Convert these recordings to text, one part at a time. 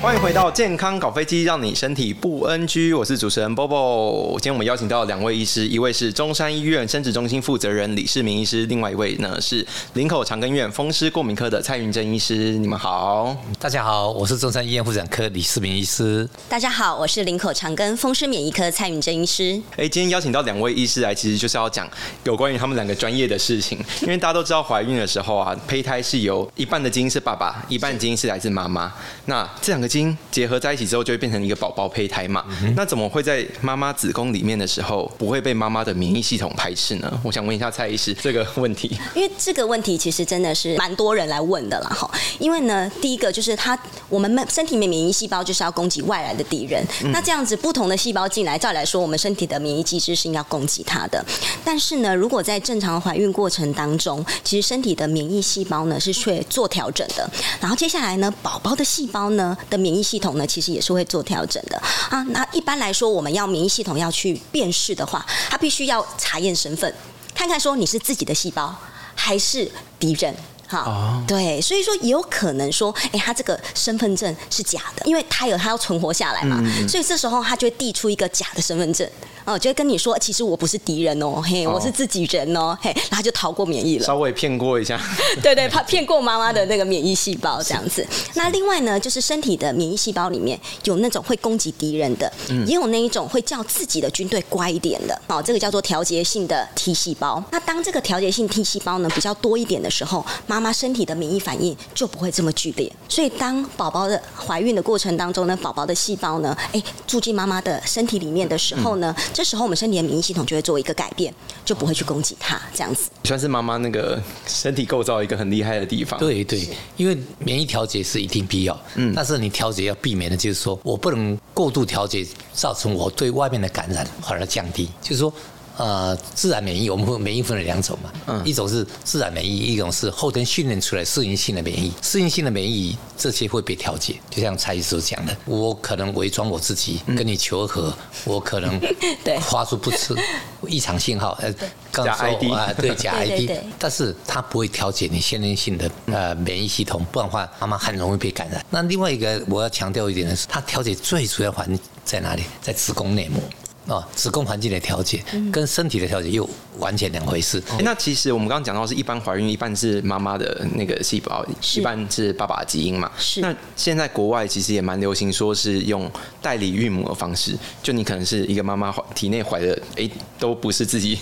欢迎回到健康搞飞机，让你身体不 NG。我是主持人 Bobo。今天我们邀请到两位医师，一位是中山医院生殖中心负责人李世明医师，另外一位呢是林口长庚院风湿过敏科的蔡云珍医师。你们好，大家好，我是中山医院妇产科李世明医师。大家好，我是林口长庚风湿免疫科蔡云珍医师。哎，今天邀请到两位医师来，其实就是要讲有关于他们两个专业的事情。因为大家都知道，怀孕的时候啊，胚胎是由一半的基因是爸爸，一半基因是来自妈妈。那这两个基因结合在一起之后，就会变成一个宝宝胚胎嘛。嗯、那怎么会在妈妈子宫里面的时候，不会被妈妈的免疫系统排斥呢？我想问一下蔡医师这个问题。因为这个问题其实真的是蛮多人来问的啦。哈。因为呢，第一个就是它，我们身体里面免疫细胞就是要攻击外来的敌人。嗯、那这样子不同的细胞进来，照来说，我们身体的免疫机制是应该攻击它的。但是呢，如果在正常怀孕过程当中，其实身体的免疫细胞呢是却做调整的。然后接下来呢，宝宝的细胞呢的免疫系统呢，其实也是会做调整的啊。那一般来说，我们要免疫系统要去辨识的话，它必须要查验身份，看看说你是自己的细胞还是敌人。哈，对，所以说也有可能说，哎，他这个身份证是假的，因为他有他要存活下来嘛，所以这时候他就会递出一个假的身份证。哦，就会跟你说，其实我不是敌人哦，嘿，我是自己人哦，嘿，然后就逃过免疫了。稍微骗过一下，对 对，怕 骗过妈妈的那个免疫细胞这样子。那另外呢，就是身体的免疫细胞里面有那种会攻击敌人的，也有那一种会叫自己的军队乖一点的。哦，这个叫做调节性的 T 细胞。那当这个调节性 T 细胞呢比较多一点的时候，妈妈身体的免疫反应就不会这么剧烈。所以当宝宝的怀孕的过程当中呢，宝宝的细胞呢，哎，住进妈妈的身体里面的时候呢，这时候我们身体的免疫系统就会做一个改变，就不会去攻击它，这样子。算是妈妈那个身体构造一个很厉害的地方。对对，因为免疫调节是一定必要，嗯，但是你调节要避免的就是说我不能过度调节，造成我对外面的感染反而降低，就是说。呃，自然免疫，我们会免疫分为两种嘛，嗯，一种是自然免疫，一种是后天训练出来适应性的免疫。适应性的免疫这些会被调节，就像蔡医师讲的，我可能伪装我自己跟你求和，我可能 对。发出不吃 异常信号，呃，假 ID 啊，对 假 ID，但是它不会调节你先天性的呃免疫系统，不然的话妈妈很容易被感染。那另外一个我要强调一点的是，它调节最主要环境在哪里？在子宫内膜。哦，子宫环境的调节跟身体的调节又完全两回事。那其实我们刚刚讲到是一般怀孕，一半是妈妈的那个细胞，一半是爸爸的基因嘛。是。那现在国外其实也蛮流行，说是用代理孕母的方式，就你可能是一个妈妈怀体内怀的，哎、欸，都不是自己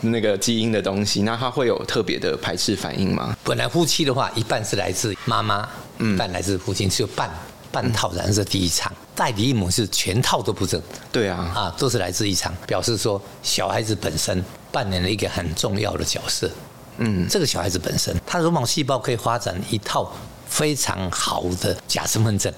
那个基因的东西，那它会有特别的排斥反应吗？本来夫妻的话，一半是来自妈妈，一半来自父亲，只有半。半套染色第一场，代理孕母是全套都不正。对啊，啊，都是来自一场，表示说小孩子本身扮演了一个很重要的角色。嗯，这个小孩子本身，他绒毛细胞可以发展一套非常好的假身份证。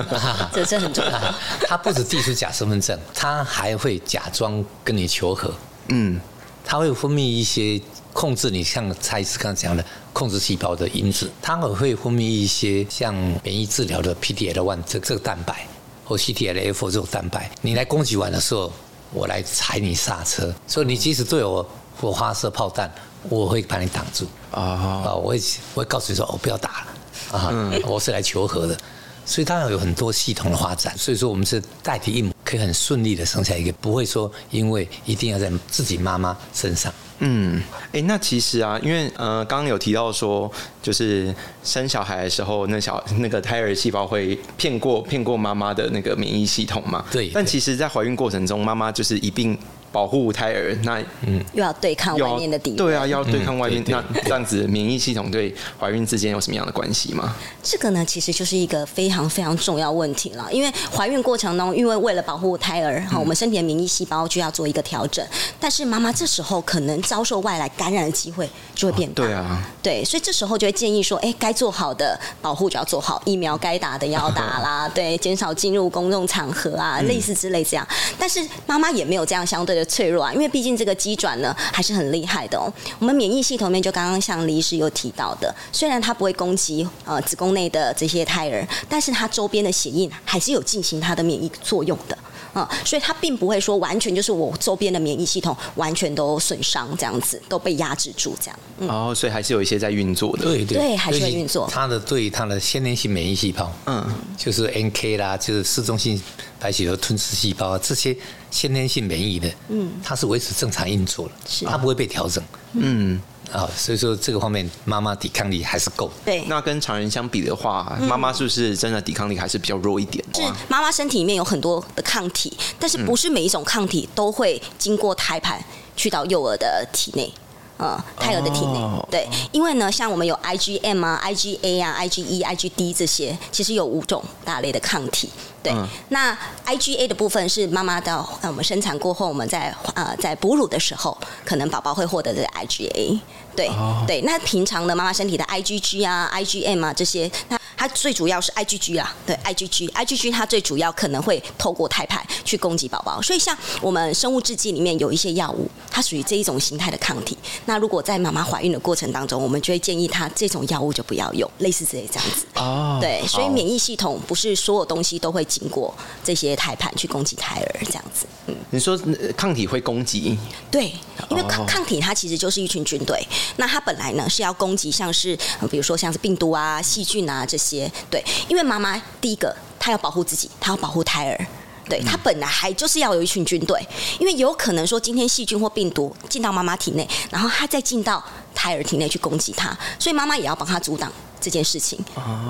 这这很重要。他不止递出假身份证，他还会假装跟你求和。嗯，他会分泌一些。控制你像蔡医师刚才讲的控制细胞的因子，它也会分泌一些像免疫治疗的 PDL1 这这个蛋白或 CTLA4 这种蛋白。你来攻击完的时候，我来踩你刹车，所以你即使对我我发射炮弹，我会把你挡住啊啊！我会我会告诉你说，我不要打了啊，我是来求和的。所以它要有很多系统的发展，所以说我们是代替一母，可以很顺利的生下一个，不会说因为一定要在自己妈妈身上。嗯，哎，那其实啊，因为呃，刚刚有提到说，就是生小孩的时候，那小那个胎儿细胞会骗过骗过妈妈的那个免疫系统嘛？对。但其实，在怀孕过程中，妈妈就是一并。保护胎儿，那嗯，又要对抗外面的敌人，对啊，要对抗外面。嗯、那这样子，免疫系统对怀孕之间有什么样的关系吗？这个呢，其实就是一个非常非常重要问题了。因为怀孕过程中，因为为了保护胎儿，哈、嗯，我们身体的免疫细胞就要做一个调整。但是妈妈这时候可能遭受外来感染的机会就会变大。对啊，对，所以这时候就会建议说，哎，该做好的保护就要做好，疫苗该打的要打啦，对，减少进入公众场合啊，类似之类这样。但是妈妈也没有这样相对的脆弱啊，因为毕竟这个机转呢还是很厉害的哦。我们免疫系统面就刚刚像李医师有提到的，虽然它不会攻击呃子宫内的这些胎儿，但是它周边的血液还是有进行它的免疫作用的。嗯，所以它并不会说完全就是我周边的免疫系统完全都损伤这样子，都被压制住这样。嗯、哦，所以还是有一些在运作的。对对，对，还是在运作。它的对它的先天性免疫细胞，嗯，就是 NK 啦，就是嗜中性白血球吞噬细胞这些先天性免疫的，嗯，它是维持正常运作的，是它不会被调整，嗯。啊，所以说这个方面妈妈抵抗力还是够。对，那跟常人相比的话，妈妈是不是真的抵抗力还是比较弱一点？是妈妈身体里面有很多的抗体，但是不是每一种抗体都会经过胎盘去到幼儿的体内。呃，胎儿的体内，对，因为呢，像我们有 IgM 啊、IgA 啊、IgE、IgD 这些，其实有五种大类的抗体。对，那 IgA 的部分是妈妈到我们生产过后，我们在呃在哺乳的时候，可能宝宝会获得这个 IgA。对，对，那平常的妈妈身体的 IgG 啊、IgM 啊这些，那它最主要是 IgG 啊，对，IgG，IgG 它最主要可能会透过胎盘去攻击宝宝，所以像我们生物制剂里面有一些药物，它属于这一种形态的抗体。那如果在妈妈怀孕的过程当中，我们就会建议她这种药物就不要用，类似这些这样子。哦，对，所以免疫系统不是所有东西都会经过这些胎盘去攻击胎儿这样子。嗯，你说抗体会攻击？对，因为抗抗体它其实就是一群军队。那它本来呢是要攻击，像是比如说像是病毒啊、细菌啊这些，对，因为妈妈第一个她要保护自己，她要保护胎儿，对，他本来还就是要有一群军队，因为有可能说今天细菌或病毒进到妈妈体内，然后它再进到胎儿体内去攻击她，所以妈妈也要帮他阻挡。这件事情，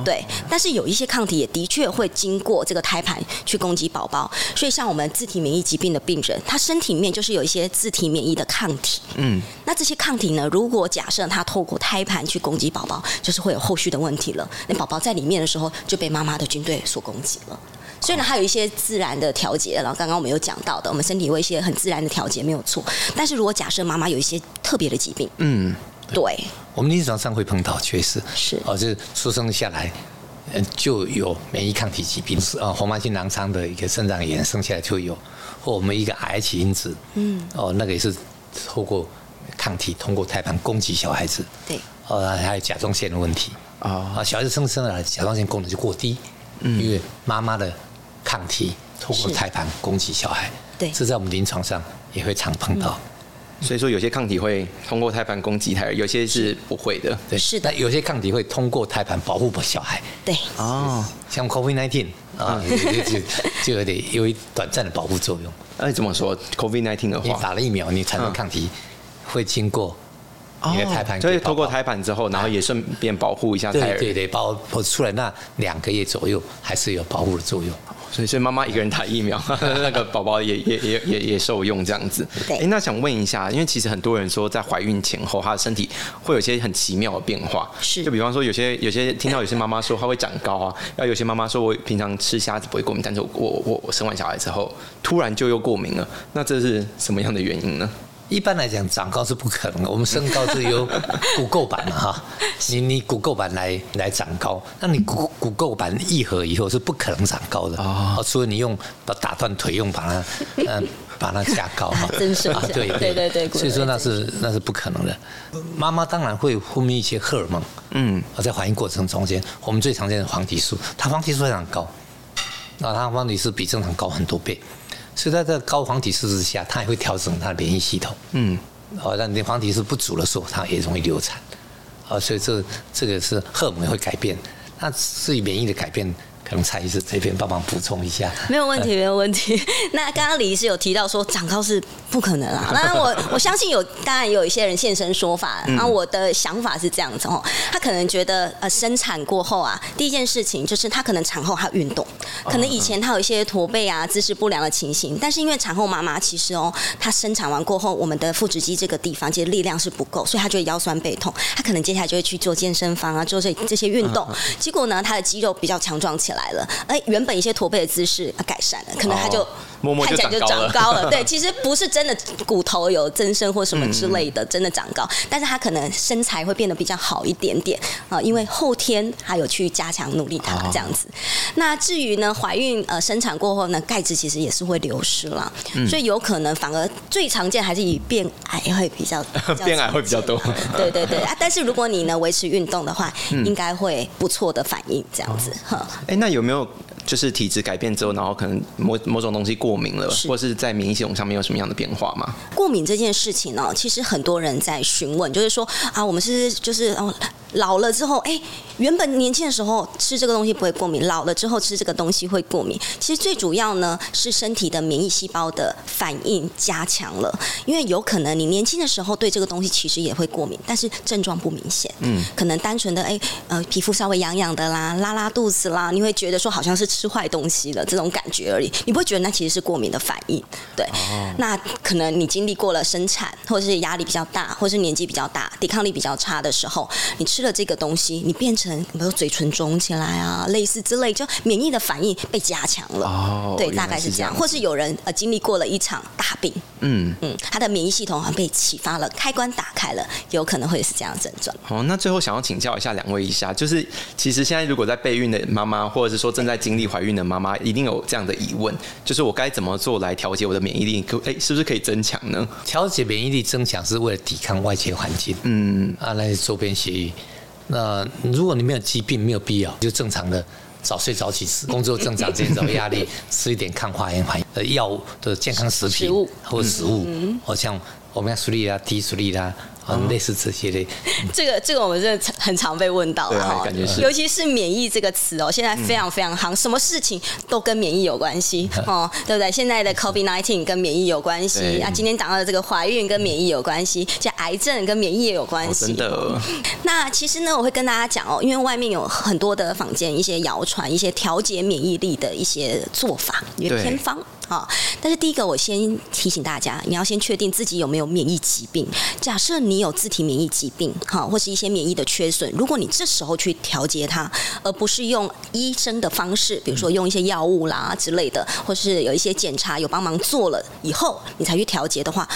对，但是有一些抗体也的确会经过这个胎盘去攻击宝宝，所以像我们自体免疫疾病的病人，他身体里面就是有一些自体免疫的抗体，嗯，那这些抗体呢，如果假设他透过胎盘去攻击宝宝，就是会有后续的问题了。那宝宝在里面的时候就被妈妈的军队所攻击了。所以呢，还有一些自然的调节，然后刚刚我们有讲到的，我们身体有一些很自然的调节没有错。但是如果假设妈妈有一些特别的疾病，嗯。对，我们临床上会碰到，确实。是。哦，就是出生下来，嗯，就有免疫抗体疾病，是啊，红斑性狼疮的一个肾脏炎，生下来就有，或我们一个癌起因子，嗯，哦，那个也是透过抗体通过胎盘攻击小孩子，对，哦，还有甲状腺的问题，啊，小孩子生生来甲状腺功能就过低，嗯，因为妈妈的抗体透过胎盘攻击小孩，对，这在我们临床上也会常碰到。所以说，有些抗体会通过胎盘攻击胎儿，有些是不会的。对，是的。有些抗体会通过胎盘保护小孩。对，哦，像 COVID-19 啊，就就有点有一短暂的保护作用。那你怎么说 COVID-19 的话？你打了疫苗，你产生抗体会经过你的胎盘，所以透过胎盘之后，然后也顺便保护一下胎儿。对对对，保护出来那两个月左右，还是有保护的作用。所以，所以妈妈一个人打疫苗，那个宝宝也也也也也受用这样子。哎、欸，那想问一下，因为其实很多人说，在怀孕前后，她的身体会有一些很奇妙的变化。是，就比方说，有些有些听到有些妈妈说她会长高啊，然后有些妈妈说我平常吃虾子不会过敏，但是我我我我生完小孩之后，突然就又过敏了。那这是什么样的原因呢？一般来讲，长高是不可能的。我们身高是由 骨构板嘛，哈，你你骨构板来来长高，那你骨骨构板愈合以后是不可能长高的哦，除非你用把打断腿用把它嗯 把它加高哈。啊，对对对对，所以说那是那是不可能的。妈妈当然会分泌一些荷尔蒙，嗯，在怀孕过程中间，我们最常见的黄体素，它黄体素非常高，那它黄体素比正常高很多倍。所以在这高黄体素之下，它也会调整它的免疫系统。嗯，哦，那你黄体素不足的时候，它也容易流产。啊，所以这这个是荷尔蒙会改变，那至于免疫的改变。可能蔡医师这边帮忙补充一下，没有问题，没有问题。那刚刚李医师有提到说长高是不可能啊，那我我相信有，当然有一些人现身说法。然后我的想法是这样子哦，他可能觉得呃生产过后啊，第一件事情就是他可能产后还运动，可能以前他有一些驼背啊、姿势不良的情形，但是因为产后妈妈其实哦，她生产完过后，我们的腹直肌这个地方其实力量是不够，所以她就会腰酸背痛，她可能接下来就会去做健身房啊，做这这些运动，结果呢，她的肌肉比较强壮起来。来了，哎，原本一些驼背的姿势改善了，可能他就看起来就长高了。对，其实不是真的骨头有增生或什么之类的，真的长高，但是他可能身材会变得比较好一点点啊，因为后天还有去加强努力它这样子。那至于呢，怀孕呃生产过后呢，钙质其实也是会流失了，所以有可能反而最常见还是以变矮会比较，变矮会比较多。对对对啊，但是如果你呢维持运动的话，应该会不错的反应这样子哈。哎，那。有没有就是体质改变之后，然后可能某某种东西过敏了，或是在免疫系统上面有什么样的变化吗？过敏这件事情呢，其实很多人在询问，就是说啊，我们是就是哦。老了之后，哎，原本年轻的时候吃这个东西不会过敏，老了之后吃这个东西会过敏。其实最主要呢是身体的免疫细胞的反应加强了，因为有可能你年轻的时候对这个东西其实也会过敏，但是症状不明显。嗯，可能单纯的哎呃皮肤稍微痒痒的啦，拉拉肚子啦，你会觉得说好像是吃坏东西了这种感觉而已，你不会觉得那其实是过敏的反应。对，哦、那可能你经历过了生产，或者是压力比较大，或者是年纪比较大，抵抗力比较差的时候，你吃。了这个东西，你变成比如嘴唇肿起来啊，类似之类，就免疫的反应被加强了。哦，对，大概是这样。或是有人呃经历过了一场大病，嗯嗯，他的免疫系统好像被启发了，开关打开了，有可能会是这样的症状。哦，那最后想要请教一下两位一下，就是其实现在如果在备孕的妈妈，或者是说正在经历怀孕的妈妈，一定有这样的疑问，就是我该怎么做来调节我的免疫力？可哎，是不是可以增强呢？调节免疫力增强是为了抵抗外界环境。嗯啊，那些周边协议。那如果你没有疾病，没有必要就正常的早睡早起，工作正常，减少压力，吃一点抗化炎反应的药物的健康食品或食物，好像欧米伽三啦、低水力啦。嗯，类似这些的。这个这个我们真的很常被问到啊，感觉是。尤其是免疫这个词哦，现在非常非常夯，什么事情都跟免疫有关系 哦，对不对？现在的 COVID nineteen 跟免疫有关系啊，今天讲到的这个怀孕跟免疫有关系，像癌症跟免疫也有关系。真的。那其实呢，我会跟大家讲哦，因为外面有很多的坊间一些谣传，一些调节免疫力的一些做法，一些偏方。好，但是第一个，我先提醒大家，你要先确定自己有没有免疫疾病。假设你有自体免疫疾病，哈，或是一些免疫的缺损，如果你这时候去调节它，而不是用医生的方式，比如说用一些药物啦之类的，或是有一些检查有帮忙做了以后，你才去调节的话，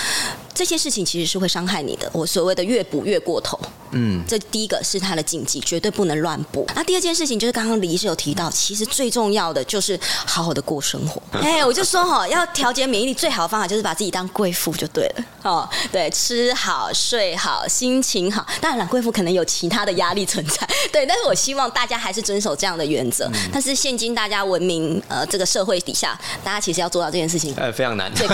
这些事情其实是会伤害你的。我所谓的越补越过头。嗯，这第一个是它的禁忌，绝对不能乱补。那第二件事情就是刚刚李医师有提到，其实最重要的就是好好的过生活。哎，我就说哈，要调节免疫力最好的方法就是把自己当贵妇就对了。哦，对，吃好睡好，心情好。当然了，贵妇可能有其他的压力存在，对。但是我希望大家还是遵守这样的原则。但是现今大家文明呃这个社会底下，大家其实要做到这件事情，呃，非常难。对，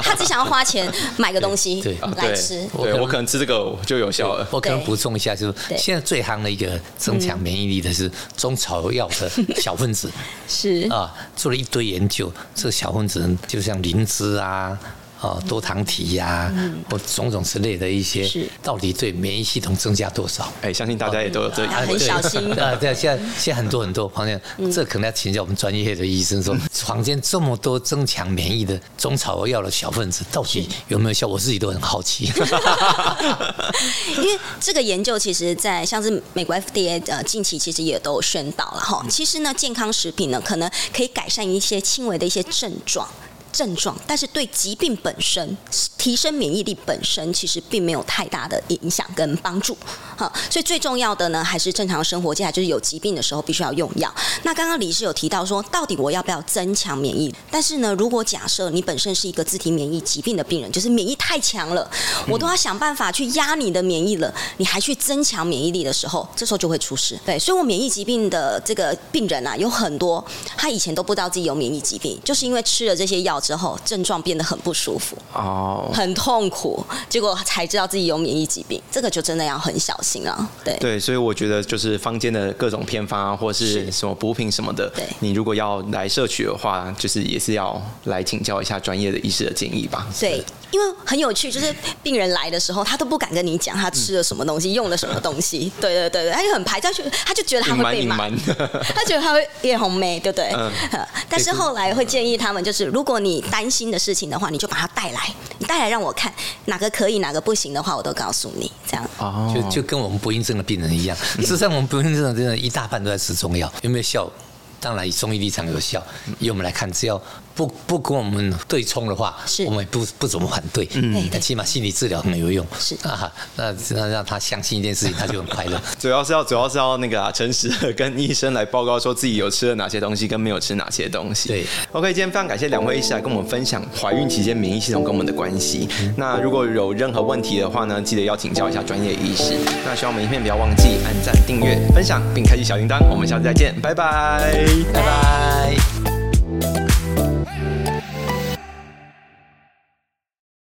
他只想要花钱买个东西对来吃。对，我可能吃这个就有效了。我可能补充一下，就是现在最夯的一个增强免疫力的是中草药的小分子，是啊，做了一堆研究，这个小分子就像灵芝啊。哦，多糖体呀、啊，或种种之类的一些，到底对免疫系统增加多少？哎，相信大家也都有这，很小心 啊。对，现在现在很多很多朋友，这可能要请教我们专业的医生说，坊间这么多增强免疫的中草药的小分子，到底有没有效？我自己都很好奇。因为这个研究，其实，在像是美国 FDA 呃近期其实也都宣导了哈。其实呢，健康食品呢，可能可以改善一些轻微的一些症状。症状，但是对疾病本身提升免疫力本身其实并没有太大的影响跟帮助，哈，所以最重要的呢还是正常生活，接下来就是有疾病的时候必须要用药。那刚刚李医师有提到说，到底我要不要增强免疫？但是呢，如果假设你本身是一个自体免疫疾病的病人，就是免疫太强了，我都要想办法去压你的免疫了，你还去增强免疫力的时候，这时候就会出事。对，所以我免疫疾病的这个病人啊，有很多他以前都不知道自己有免疫疾病，就是因为吃了这些药。之后症状变得很不舒服哦，很痛苦，结果才知道自己有免疫疾病，这个就真的要很小心了。对对，所以我觉得就是坊间的各种偏方啊，或是什么补品什么的，对，你如果要来摄取的话，就是也是要来请教一下专业的医师的建议吧。对，因为很有趣，就是病人来的时候，他都不敢跟你讲他吃了什么东西，用了什么东西。对对对对，他就很排他就他就觉得他会被骂，他觉得他会脸红梅，对不对？嗯。但是后来会建议他们，就是如果你你担心的事情的话，你就把它带来，你带来让我看哪个可以，哪个不行的话，我都告诉你。这样哦，就就跟我们不孕症的病人一样。事实上，我们不孕症的病人一大半都在吃中药，有没有效？当然，以中医立场有效。以我们来看，只要不不跟我们对冲的话，是我们也不不怎么反对。嗯那起码心理治疗很有用。是啊，那那让他相信一件事情，他就很快乐。主要是要主要是要那个啊，诚实的 跟医生来报告说自己有吃了哪些东西，跟没有吃哪些东西。对，OK，今天非常感谢两位医师来跟我们分享怀孕期间免疫系统跟我们的关系。那如果有任何问题的话呢，记得要请教一下专业医师。那希望我们影片不要忘记按赞、订阅、分享，并开启小铃铛。我们下次再见，拜拜，拜拜。